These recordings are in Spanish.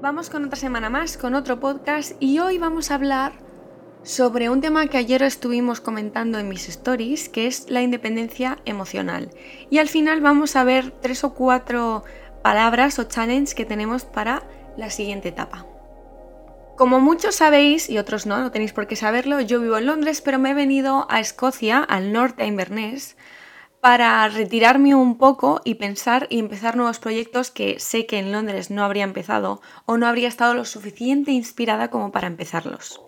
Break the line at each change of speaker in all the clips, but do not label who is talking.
Vamos con otra semana más, con otro podcast y hoy vamos a hablar sobre un tema que ayer estuvimos comentando en mis stories, que es la independencia emocional. Y al final vamos a ver tres o cuatro palabras o challenges que tenemos para la siguiente etapa. Como muchos sabéis, y otros no, no tenéis por qué saberlo, yo vivo en Londres, pero me he venido a Escocia, al norte, a Inverness, para retirarme un poco y pensar y empezar nuevos proyectos que sé que en Londres no habría empezado o no habría estado lo suficiente inspirada como para empezarlos.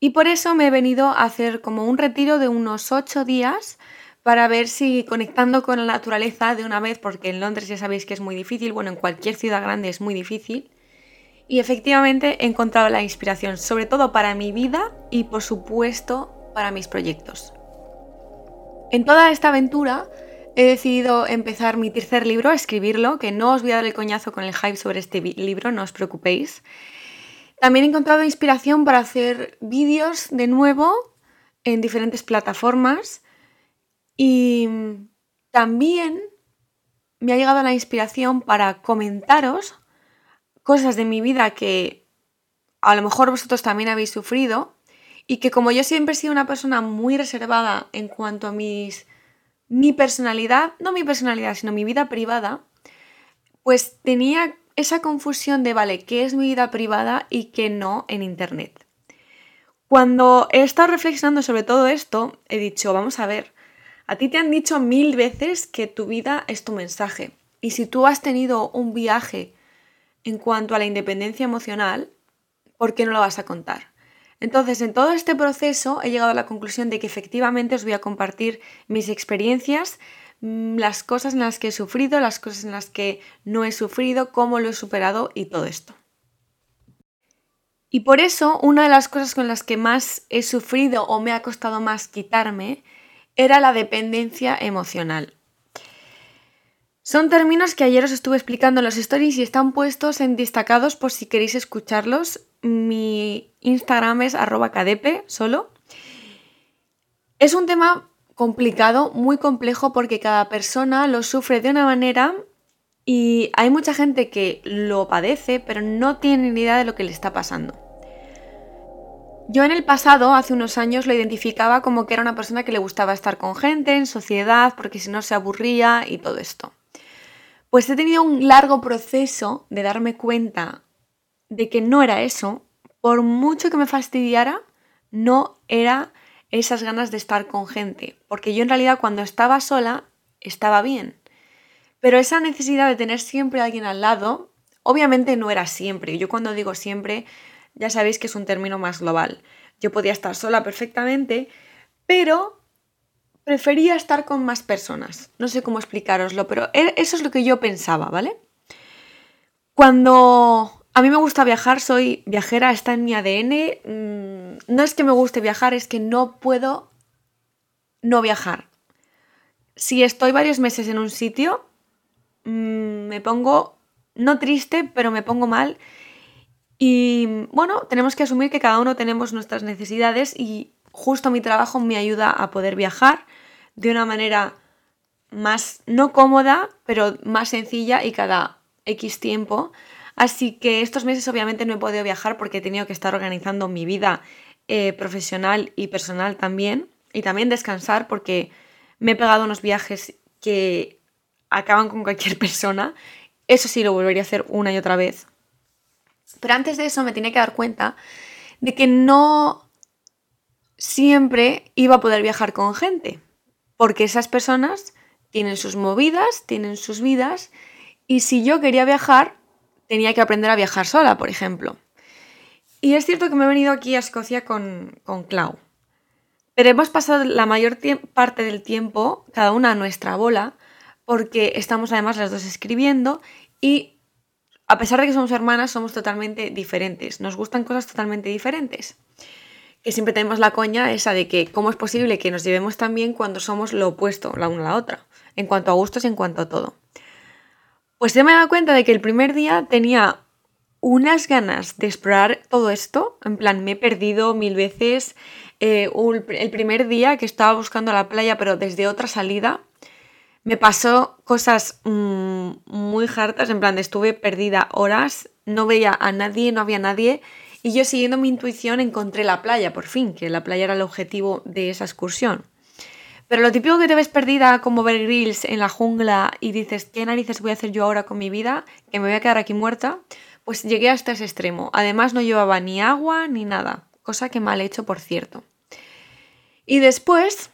Y por eso me he venido a hacer como un retiro de unos ocho días para ver si conectando con la naturaleza de una vez, porque en Londres ya sabéis que es muy difícil, bueno, en cualquier ciudad grande es muy difícil, y efectivamente he encontrado la inspiración, sobre todo para mi vida y por supuesto para mis proyectos. En toda esta aventura he decidido empezar mi tercer libro, escribirlo, que no os voy a dar el coñazo con el hype sobre este libro, no os preocupéis. También he encontrado inspiración para hacer vídeos de nuevo en diferentes plataformas y también me ha llegado la inspiración para comentaros cosas de mi vida que a lo mejor vosotros también habéis sufrido y que como yo siempre he sido una persona muy reservada en cuanto a mis mi personalidad, no mi personalidad, sino mi vida privada, pues tenía esa confusión de, vale, ¿qué es mi vida privada y qué no en Internet? Cuando he estado reflexionando sobre todo esto, he dicho, vamos a ver, a ti te han dicho mil veces que tu vida es tu mensaje. Y si tú has tenido un viaje en cuanto a la independencia emocional, ¿por qué no lo vas a contar? Entonces, en todo este proceso he llegado a la conclusión de que efectivamente os voy a compartir mis experiencias, mm, las cosas en las que he sufrido, las cosas en las que no he sufrido, cómo lo he superado y todo esto. Y por eso, una de las cosas con las que más he sufrido o me ha costado más quitarme era la dependencia emocional. Son términos que ayer os estuve explicando en los stories y están puestos en destacados por si queréis escucharlos. Mi Instagram es arroba cadepe solo. Es un tema complicado, muy complejo porque cada persona lo sufre de una manera y hay mucha gente que lo padece pero no tiene ni idea de lo que le está pasando. Yo en el pasado, hace unos años, lo identificaba como que era una persona que le gustaba estar con gente, en sociedad, porque si no se aburría y todo esto. Pues he tenido un largo proceso de darme cuenta de que no era eso. Por mucho que me fastidiara, no era esas ganas de estar con gente. Porque yo en realidad cuando estaba sola, estaba bien. Pero esa necesidad de tener siempre a alguien al lado, obviamente no era siempre. Yo cuando digo siempre, ya sabéis que es un término más global. Yo podía estar sola perfectamente, pero prefería estar con más personas. No sé cómo explicaroslo, pero e, eso es lo que yo pensaba, ¿vale? Cuando a mí me gusta viajar, soy viajera, está en mi ADN. Mm, no es que me guste viajar, es que no puedo no viajar. Si estoy varios meses en un sitio, mm, me pongo, no triste, pero me pongo mal. Y bueno, tenemos que asumir que cada uno tenemos nuestras necesidades y justo mi trabajo me ayuda a poder viajar de una manera más, no cómoda, pero más sencilla y cada X tiempo. Así que estos meses obviamente no he podido viajar porque he tenido que estar organizando mi vida eh, profesional y personal también. Y también descansar porque me he pegado unos viajes que acaban con cualquier persona. Eso sí lo volvería a hacer una y otra vez. Pero antes de eso me tenía que dar cuenta de que no siempre iba a poder viajar con gente porque esas personas tienen sus movidas, tienen sus vidas, y si yo quería viajar, tenía que aprender a viajar sola, por ejemplo. Y es cierto que me he venido aquí a Escocia con, con Clau, pero hemos pasado la mayor parte del tiempo cada una a nuestra bola, porque estamos además las dos escribiendo y a pesar de que somos hermanas, somos totalmente diferentes, nos gustan cosas totalmente diferentes que siempre tenemos la coña esa de que cómo es posible que nos llevemos tan bien cuando somos lo opuesto la una a la otra, en cuanto a gustos y en cuanto a todo. Pues yo me he dado cuenta de que el primer día tenía unas ganas de explorar todo esto, en plan me he perdido mil veces, eh, el primer día que estaba buscando la playa pero desde otra salida, me pasó cosas mm, muy hartas, en plan estuve perdida horas no veía a nadie, no había nadie. Y yo siguiendo mi intuición encontré la playa, por fin, que la playa era el objetivo de esa excursión. Pero lo típico que te ves perdida como ver grills en la jungla y dices, ¿qué narices voy a hacer yo ahora con mi vida? Que me voy a quedar aquí muerta. Pues llegué hasta ese extremo. Además no llevaba ni agua ni nada. Cosa que mal hecho, por cierto. Y después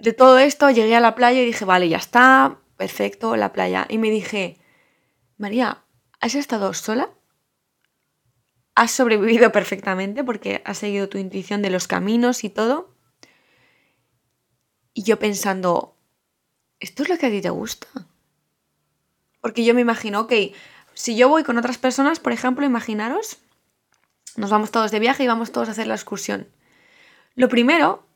de todo esto llegué a la playa y dije, vale, ya está, perfecto, la playa. Y me dije, María, ¿has estado sola? ¿Has sobrevivido perfectamente porque has seguido tu intuición de los caminos y todo? Y yo pensando, ¿esto es lo que a ti te gusta? Porque yo me imagino, ok, si yo voy con otras personas, por ejemplo, imaginaros, nos vamos todos de viaje y vamos todos a hacer la excursión. Lo primero,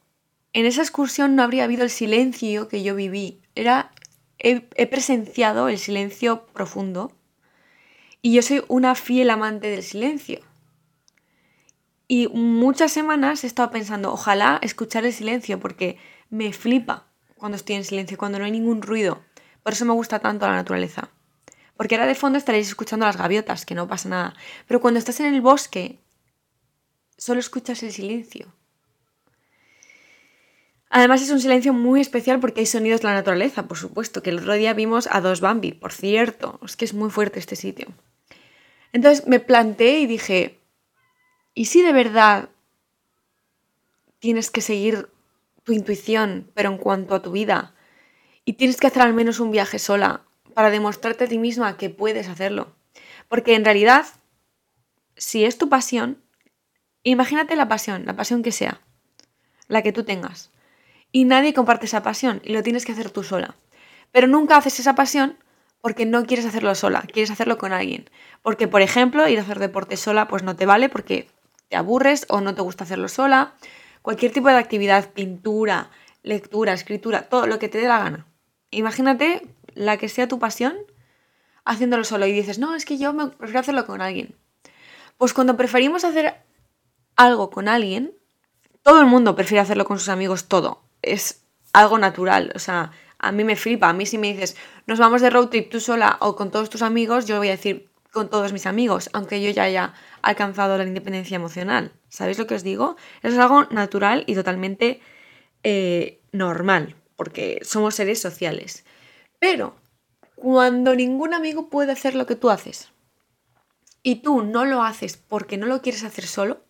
en esa excursión no habría habido el silencio que yo viví. Era, he, he presenciado el silencio profundo y yo soy una fiel amante del silencio. Y muchas semanas he estado pensando, ojalá escuchar el silencio, porque me flipa cuando estoy en silencio, cuando no hay ningún ruido. Por eso me gusta tanto la naturaleza. Porque ahora de fondo estaréis escuchando las gaviotas, que no pasa nada. Pero cuando estás en el bosque, solo escuchas el silencio. Además es un silencio muy especial porque hay sonidos de la naturaleza, por supuesto, que el otro día vimos a dos Bambi, por cierto. Es que es muy fuerte este sitio. Entonces me planteé y dije, ¿y si de verdad tienes que seguir tu intuición, pero en cuanto a tu vida. Y tienes que hacer al menos un viaje sola para demostrarte a ti misma que puedes hacerlo. Porque en realidad, si es tu pasión, imagínate la pasión, la pasión que sea, la que tú tengas. Y nadie comparte esa pasión y lo tienes que hacer tú sola. Pero nunca haces esa pasión porque no quieres hacerlo sola, quieres hacerlo con alguien. Porque, por ejemplo, ir a hacer deporte sola pues no te vale porque te aburres o no te gusta hacerlo sola cualquier tipo de actividad, pintura, lectura, escritura, todo lo que te dé la gana. Imagínate la que sea tu pasión haciéndolo solo y dices, no, es que yo me prefiero hacerlo con alguien. Pues cuando preferimos hacer algo con alguien, todo el mundo prefiere hacerlo con sus amigos, todo. Es algo natural, o sea, a mí me flipa. A mí si me dices, nos vamos de road trip tú sola o con todos tus amigos, yo voy a decir con todos mis amigos, aunque yo ya haya alcanzado la independencia emocional. ¿Sabéis lo que os digo? Eso es algo natural y totalmente eh, normal, porque somos seres sociales. Pero cuando ningún amigo puede hacer lo que tú haces y tú no lo haces porque no lo quieres hacer solo,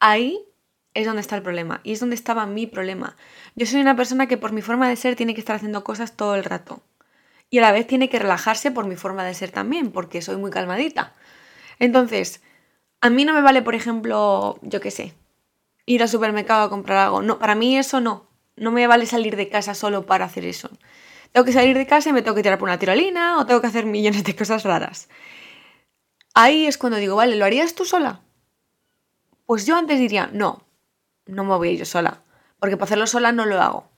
ahí es donde está el problema y es donde estaba mi problema. Yo soy una persona que por mi forma de ser tiene que estar haciendo cosas todo el rato y a la vez tiene que relajarse por mi forma de ser también, porque soy muy calmadita. Entonces, a mí no me vale, por ejemplo, yo qué sé, ir al supermercado a comprar algo. No, para mí eso no. No me vale salir de casa solo para hacer eso. Tengo que salir de casa y me tengo que tirar por una tirolina o tengo que hacer millones de cosas raras. Ahí es cuando digo, vale, ¿lo harías tú sola? Pues yo antes diría, no, no me voy a ir yo sola, porque para hacerlo sola no lo hago.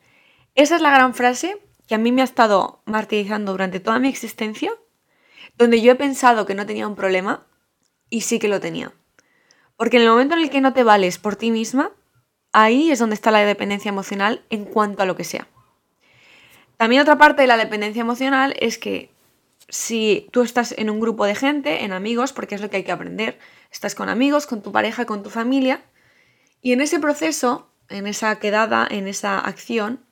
Esa es la gran frase que a mí me ha estado martirizando durante toda mi existencia, donde yo he pensado que no tenía un problema y sí que lo tenía. Porque en el momento en el que no te vales por ti misma, ahí es donde está la dependencia emocional en cuanto a lo que sea. También otra parte de la dependencia emocional es que si tú estás en un grupo de gente, en amigos, porque es lo que hay que aprender, estás con amigos, con tu pareja, con tu familia, y en ese proceso, en esa quedada, en esa acción,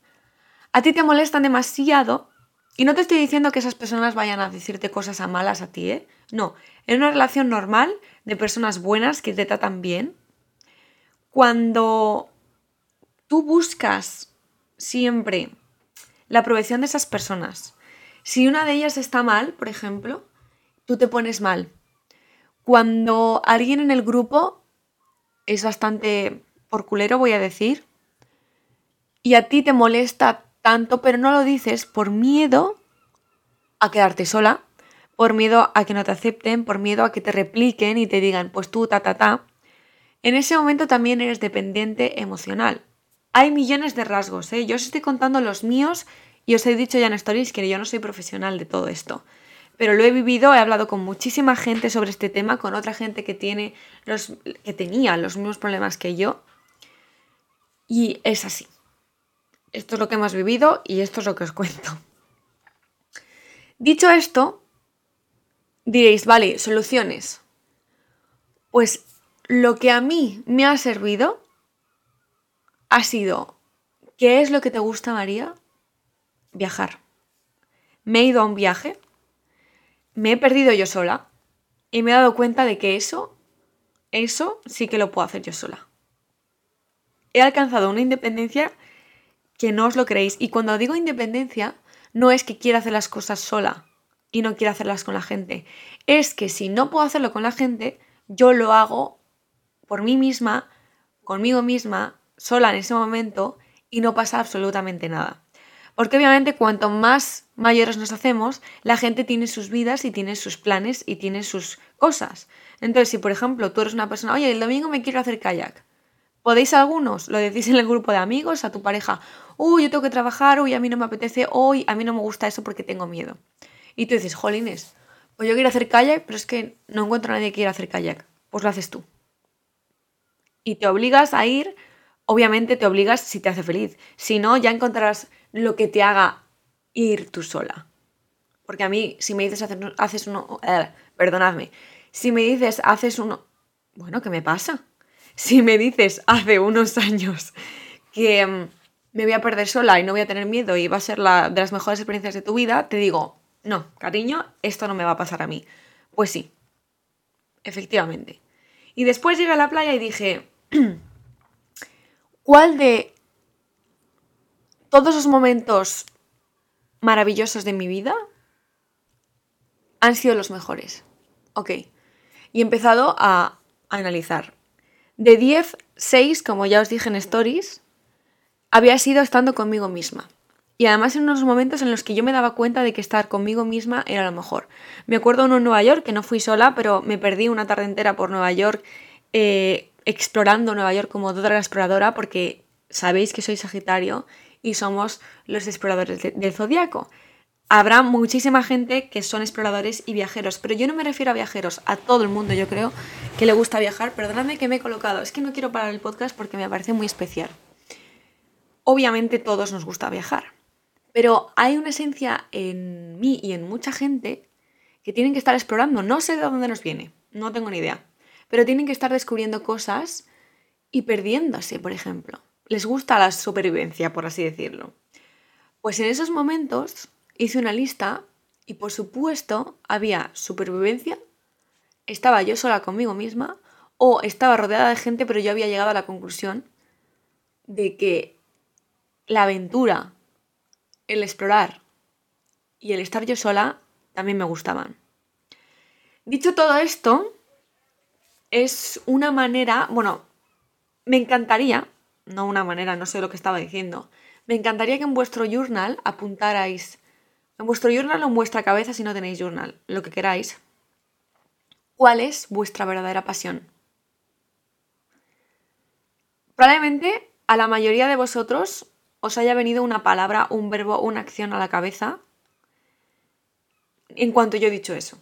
a ti te molestan demasiado, y no te estoy diciendo que esas personas vayan a decirte cosas a malas a ti, ¿eh? No, en una relación normal de personas buenas que te tratan bien, cuando tú buscas siempre la aprobación de esas personas, si una de ellas está mal, por ejemplo, tú te pones mal. Cuando alguien en el grupo es bastante por culero, voy a decir, y a ti te molesta tanto, pero no lo dices por miedo a quedarte sola, por miedo a que no te acepten, por miedo a que te repliquen y te digan, pues tú, ta, ta, ta, en ese momento también eres dependiente emocional. Hay millones de rasgos, ¿eh? Yo os estoy contando los míos y os he dicho ya en stories que yo no soy profesional de todo esto. Pero lo he vivido, he hablado con muchísima gente sobre este tema, con otra gente que, tiene los, que tenía los mismos problemas que yo. Y es así. Esto es lo que hemos vivido y esto es lo que os cuento. Dicho esto, Diréis, vale, soluciones. Pues lo que a mí me ha servido ha sido, ¿qué es lo que te gusta, María? Viajar. Me he ido a un viaje, me he perdido yo sola y me he dado cuenta de que eso, eso sí que lo puedo hacer yo sola. He alcanzado una independencia que no os lo creéis. Y cuando digo independencia, no es que quiera hacer las cosas sola y no quiera hacerlas con la gente. Es que si no puedo hacerlo con la gente, yo lo hago por mí misma, conmigo misma, sola en ese momento y no pasa absolutamente nada. Porque obviamente cuanto más mayores nos hacemos, la gente tiene sus vidas y tiene sus planes y tiene sus cosas. Entonces, si por ejemplo tú eres una persona, oye, el domingo me quiero hacer kayak, ¿podéis algunos? Lo decís en el grupo de amigos, a tu pareja, uy, yo tengo que trabajar, uy, a mí no me apetece, hoy a mí no me gusta eso porque tengo miedo. Y tú dices, jolines, pues yo quiero hacer kayak, pero es que no encuentro a nadie que quiera hacer kayak. Pues lo haces tú. Y te obligas a ir, obviamente te obligas si te hace feliz. Si no, ya encontrarás lo que te haga ir tú sola. Porque a mí, si me dices hacer, haces uno, eh, perdonadme, si me dices haces uno, bueno, ¿qué me pasa? Si me dices hace unos años que mm, me voy a perder sola y no voy a tener miedo y va a ser la de las mejores experiencias de tu vida, te digo, no, cariño, esto no me va a pasar a mí. Pues sí, efectivamente. Y después llegué a la playa y dije, ¿cuál de todos los momentos maravillosos de mi vida han sido los mejores? Ok. Y he empezado a, analizar. De 10, 6, como ya os dije en Stories, había sido estando conmigo misma. Y además en unos momentos en los que yo me daba cuenta de que estar conmigo misma era lo mejor. Me acuerdo uno en Nueva York, que no fui sola, pero me perdí una tarde entera por Nueva York eh, explorando Nueva York como toda la exploradora, porque sabéis que soy Sagitario y somos los exploradores del zodiaco. Habrá muchísima gente que son exploradores y viajeros, pero yo no me refiero a viajeros, a todo el mundo yo creo que le gusta viajar. Perdóname que me he colocado, es que no quiero parar el podcast porque me parece muy especial. Obviamente todos nos gusta viajar, pero hay una esencia en mí y en mucha gente que tienen que estar explorando. No sé de dónde nos viene, no tengo ni idea, pero tienen que estar descubriendo cosas y perdiéndose, por ejemplo. Les gusta la supervivencia, por así decirlo. Pues en esos momentos hice una lista y por supuesto había supervivencia, estaba yo sola conmigo misma o estaba rodeada de gente, pero yo había llegado a la conclusión de que la aventura, el explorar y el estar yo sola también me gustaban. Dicho todo esto, es una manera, bueno, me encantaría, no una manera, no sé lo que estaba diciendo, me encantaría que en vuestro journal apuntarais, en vuestro journal o en vuestra cabeza si no tenéis journal, lo que queráis, cuál es vuestra verdadera pasión. Probablemente a la mayoría de vosotros os haya venido una palabra, un verbo, una acción a la cabeza en cuanto yo he dicho eso.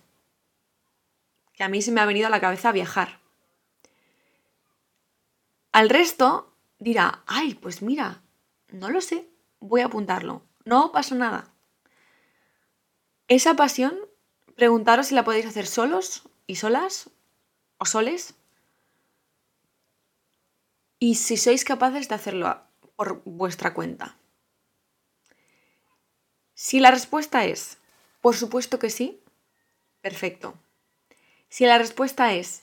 Que a mí se me ha venido a la cabeza viajar. Al resto dirá, ay, pues mira, no lo sé, voy a apuntarlo. No pasa nada. Esa pasión, preguntaros si la podéis hacer solos y solas o soles. Y si sois capaces de hacerlo por vuestra cuenta? Si la respuesta es, por supuesto que sí, perfecto. Si la respuesta es,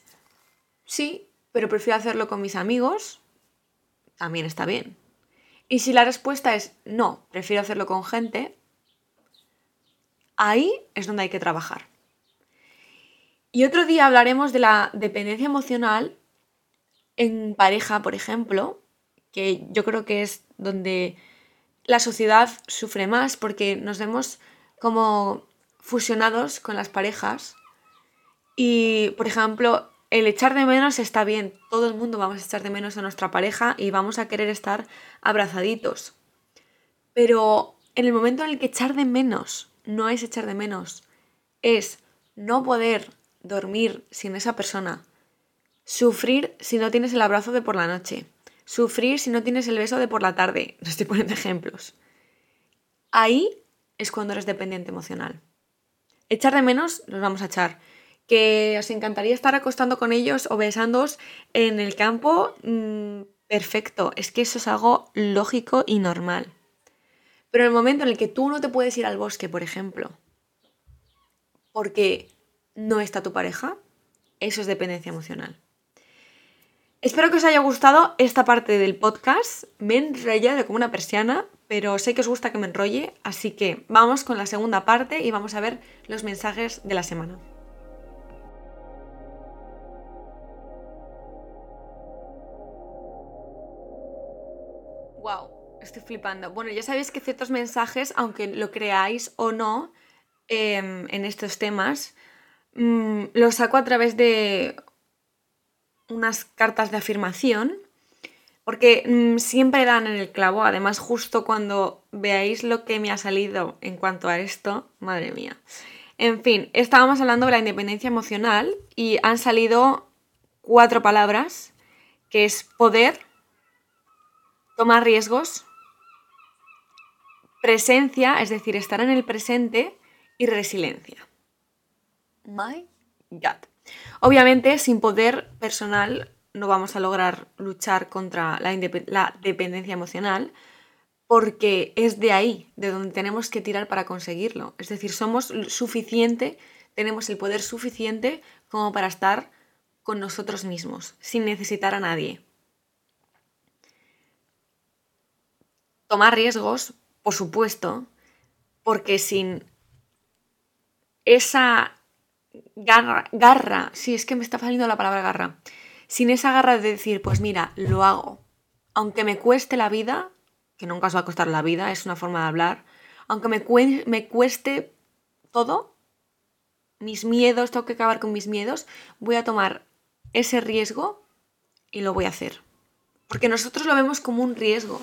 sí, pero prefiero hacerlo con mis amigos, también está bien. Y si la respuesta es, no, prefiero hacerlo con gente, ahí es donde hay que trabajar. Y otro día hablaremos de la dependencia emocional en pareja, por ejemplo, que yo creo que es donde la sociedad sufre más porque nos vemos como fusionados con las parejas y, por ejemplo, el echar de menos está bien, todo el mundo vamos a echar de menos a nuestra pareja y vamos a querer estar abrazaditos. Pero en el momento en el que echar de menos no es echar de menos, es no poder dormir sin esa persona, sufrir si no tienes el abrazo de por la noche, Sufrir si no tienes el beso de por la tarde. No estoy poniendo ejemplos. Ahí es cuando eres dependiente emocional. echar de menos, los vamos a echar. Que os encantaría estar acostando con ellos o besándoos en el campo, mm, perfecto. Es que eso es algo lógico y normal. Pero en el momento en el que tú no te puedes ir al bosque, por ejemplo, porque no está tu pareja, eso es dependencia emocional. Espero que os haya gustado esta parte del podcast. Me he enrollado como una persiana, pero sé que os gusta que me enrolle, así que vamos con la segunda parte y vamos a ver los mensajes de la semana. Flipando. Bueno, ya sabéis que ciertos mensajes, aunque lo creáis o no, em, en estos temas, mm, los saco a través de unas cartas de afirmación, porque mm, siempre dan en el clavo, además justo cuando veáis lo que me ha salido en cuanto a esto, madre mía. En fin, estábamos hablando de la independencia emocional y han salido cuatro palabras, que es poder, tomar riesgos, presencia, es decir, estar en el presente, y resiliencia. My God. Obviamente, sin poder personal no vamos a lograr luchar contra la, dependencia emocional porque es de ahí, de donde tenemos que tirar para conseguirlo. Es decir, somos suficiente, tenemos el poder suficiente como para estar con nosotros mismos, sin necesitar a nadie. Tomar riesgos, por supuesto, porque sin esa garra, garra, sí, es que me está saliendo la palabra garra, sin esa garra de decir, pues mira, lo hago, aunque me cueste la vida, que nunca os va a costar la vida, es una forma de hablar, aunque me, me cueste todo, mis miedos, tengo que acabar con mis miedos, voy a tomar ese riesgo y lo voy a hacer. Porque nosotros lo vemos como un riesgo.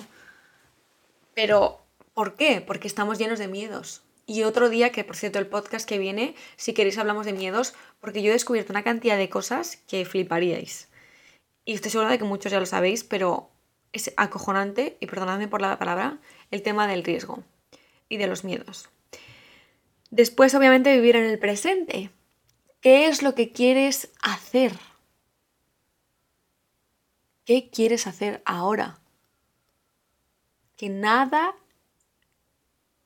Pero, ¿por qué? Porque estamos llenos de miedos. Y otro día, que por cierto el podcast que viene, si queréis hablamos de miedos, porque yo he descubierto una cantidad de cosas que fliparíais. Y estoy segura de que muchos ya lo sabéis, pero es acojonante, y perdonadme por la palabra, el tema del riesgo y de los miedos. Después, obviamente, vivir en el presente. ¿Qué es lo que quieres hacer? ¿Qué quieres hacer ahora? Que nada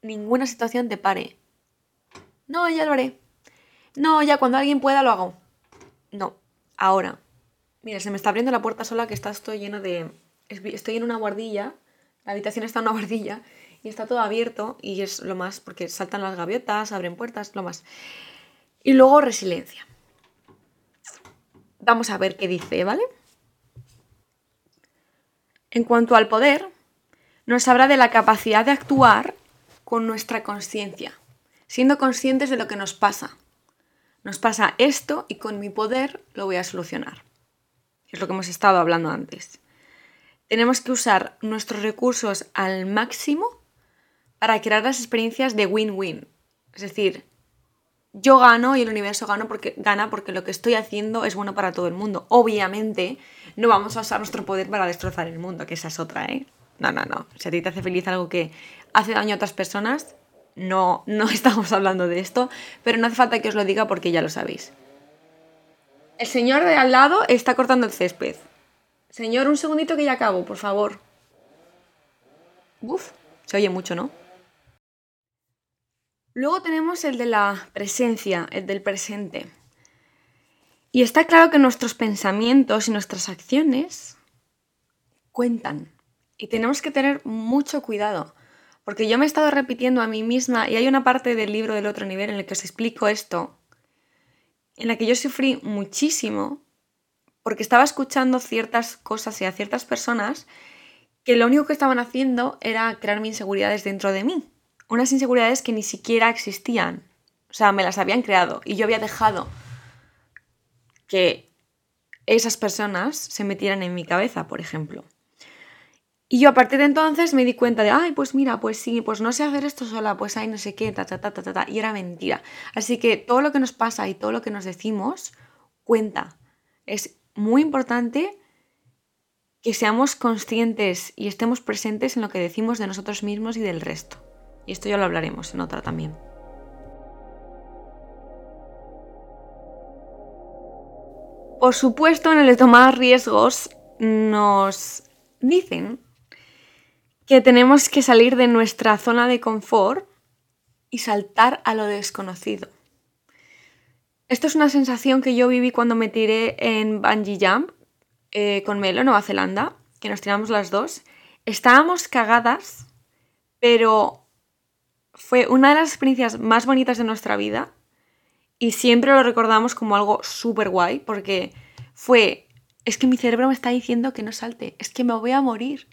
ninguna situación te pare. No, ya lo haré. No, ya cuando alguien pueda lo hago. No, ahora. Mira, se me está abriendo la puerta sola que está estoy lleno de... Estoy en una guardilla, la habitación está en una guardilla y está todo abierto y es lo más, porque saltan las gaviotas, abren puertas, lo más. Y luego resiliencia. Vamos a ver qué dice, ¿vale? En cuanto al poder, nos habla de la capacidad de actuar con nuestra conciencia, siendo conscientes de lo que nos pasa. Nos pasa esto y con mi poder lo voy a solucionar. Es lo que hemos estado hablando antes. Tenemos que usar nuestros recursos al máximo para crear las experiencias de win-win. Es decir, yo gano y el universo gana porque, gana porque lo que estoy haciendo es bueno para todo el mundo. Obviamente, no vamos a usar nuestro poder para destrozar el mundo, que esa es otra, ¿eh? No, no, no. Si a ti te hace feliz algo que hace daño a otras personas, no, no estamos hablando de esto, pero no hace falta que os lo diga porque ya lo sabéis. El señor de al lado está cortando el césped. Señor, un segundito que ya acabo, por favor. Uf, se oye mucho, ¿no? Luego tenemos el de la presencia, el del presente. Y está claro que nuestros pensamientos y nuestras acciones cuentan. Y tenemos que tener mucho cuidado, porque yo me he estado repitiendo a mí misma y hay una parte del libro del otro nivel en el que os explico esto, en la que yo sufrí muchísimo porque estaba escuchando ciertas cosas y a ciertas personas que lo único que estaban haciendo era crearme inseguridades dentro de mí. Unas inseguridades que ni siquiera existían. O sea, me las habían creado y yo había dejado que esas personas se metieran en mi cabeza, por ejemplo. Y yo a partir de entonces me di cuenta de, ay, pues mira, pues sí, pues no sé hacer esto sola, pues ay, no sé qué, ta, ta, ta, ta, ta, ta. Y era mentira. Así que todo lo que nos pasa y todo lo que nos decimos cuenta. Es muy importante que seamos conscientes y estemos presentes en lo que decimos de nosotros mismos y del resto. Y esto ya lo hablaremos en otra también. Por supuesto, en el de tomar riesgos nos dicen que tenemos que salir de nuestra zona de confort y saltar a lo desconocido. Esto es una sensación que yo viví cuando me tiré en Bungee Jump eh, con Melo, Nueva Zelanda, que nos tiramos las dos. Estábamos cagadas, pero fue una de las experiencias más bonitas de nuestra vida y siempre lo recordamos como algo súper guay porque fue, es que mi cerebro me está diciendo que no salte, es que me voy a morir.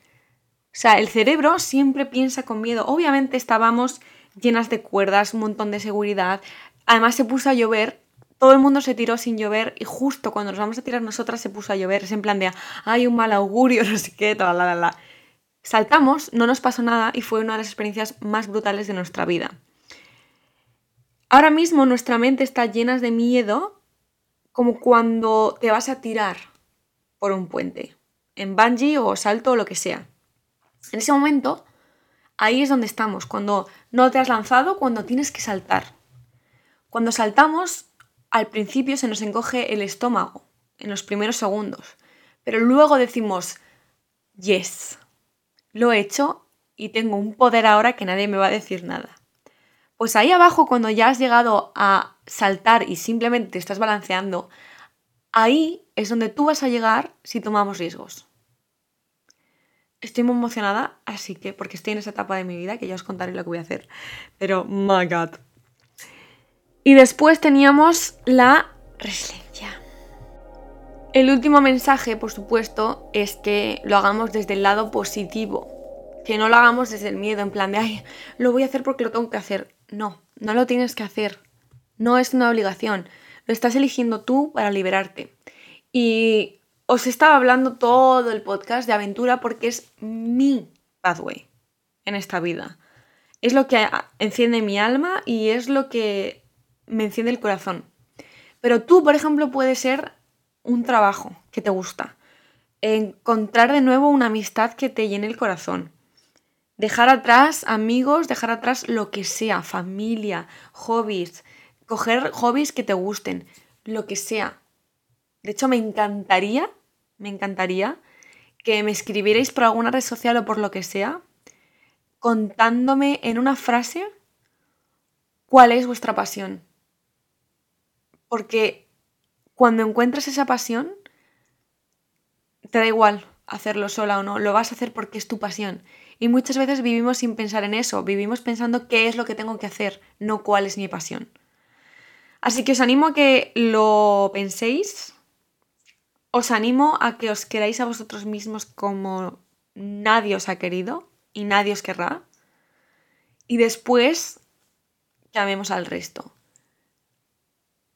O sea, el cerebro siempre piensa con miedo. Obviamente estábamos llenas de cuerdas, un montón de seguridad. Además se puso a llover todo el mundo se tiró sin llover y justo cuando nos vamos a tirar nosotras se puso a llover. Es en plan de, hay un mal augurio, no sé qué, toda la, la, la. Saltamos, no nos pasó nada y fue una de las experiencias más brutales de nuestra vida. Ahora mismo nuestra mente está llena de miedo como cuando te vas a tirar por un puente, en bungee o salto o lo que sea. En ese momento, ahí es donde estamos, cuando no te has lanzado, cuando tienes que saltar. Cuando saltamos, al principio se nos encoge el estómago, en los primeros segundos, pero luego decimos, yes, lo he hecho y tengo un poder ahora que nadie me va a decir nada. Pues ahí abajo, cuando ya has llegado a saltar y simplemente te estás balanceando, ahí es donde tú vas a llegar si tomamos riesgos. Estoy muy emocionada, así que, porque estoy en esa etapa de mi vida que ya os contaré lo que voy a hacer. Pero, my god, y después teníamos la resiliencia. El último mensaje, por supuesto, es que lo hagamos desde el lado positivo. Que no lo hagamos desde el miedo, en plan de, ay, lo voy a hacer porque lo tengo que hacer. No, no lo tienes que hacer. No es una obligación. Lo estás eligiendo tú para liberarte. Y os estaba hablando todo el podcast de aventura porque es mi pathway en esta vida. Es lo que enciende mi alma y es lo que me enciende el corazón. Pero tú, por ejemplo, puedes ser un trabajo que te gusta. Encontrar de nuevo una amistad que te llene el corazón. Dejar atrás amigos, dejar atrás lo que sea, familia, hobbies. Coger hobbies que te gusten, lo que sea. De hecho, me encantaría, me encantaría que me escribierais por alguna red social o por lo que sea, contándome en una frase cuál es vuestra pasión. Porque cuando encuentras esa pasión, te da igual hacerlo sola o no, lo vas a hacer porque es tu pasión. Y muchas veces vivimos sin pensar en eso, vivimos pensando qué es lo que tengo que hacer, no cuál es mi pasión. Así que os animo a que lo penséis, os animo a que os queráis a vosotros mismos como nadie os ha querido y nadie os querrá. Y después llamemos al resto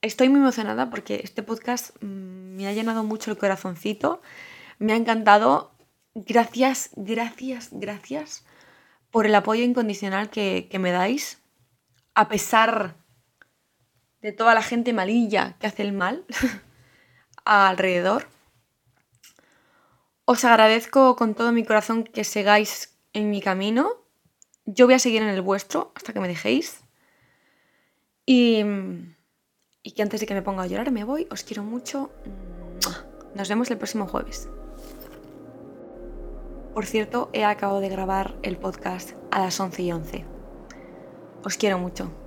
estoy muy emocionada porque este podcast mm, me ha llenado mucho el corazoncito, me ha encantado. Gracias, gracias, gracias por el apoyo incondicional que, me dais, a pesar de toda la gente malilla que hace el mal alrededor. Os agradezco con todo mi corazón que sigáis en mi camino. Yo voy a seguir en el vuestro hasta que me dejéis. Y y que antes de que me ponga a llorar me voy. Os quiero mucho. Nos vemos el próximo jueves. Por cierto, he acabado de grabar el podcast a las 11 y 11. Os quiero mucho.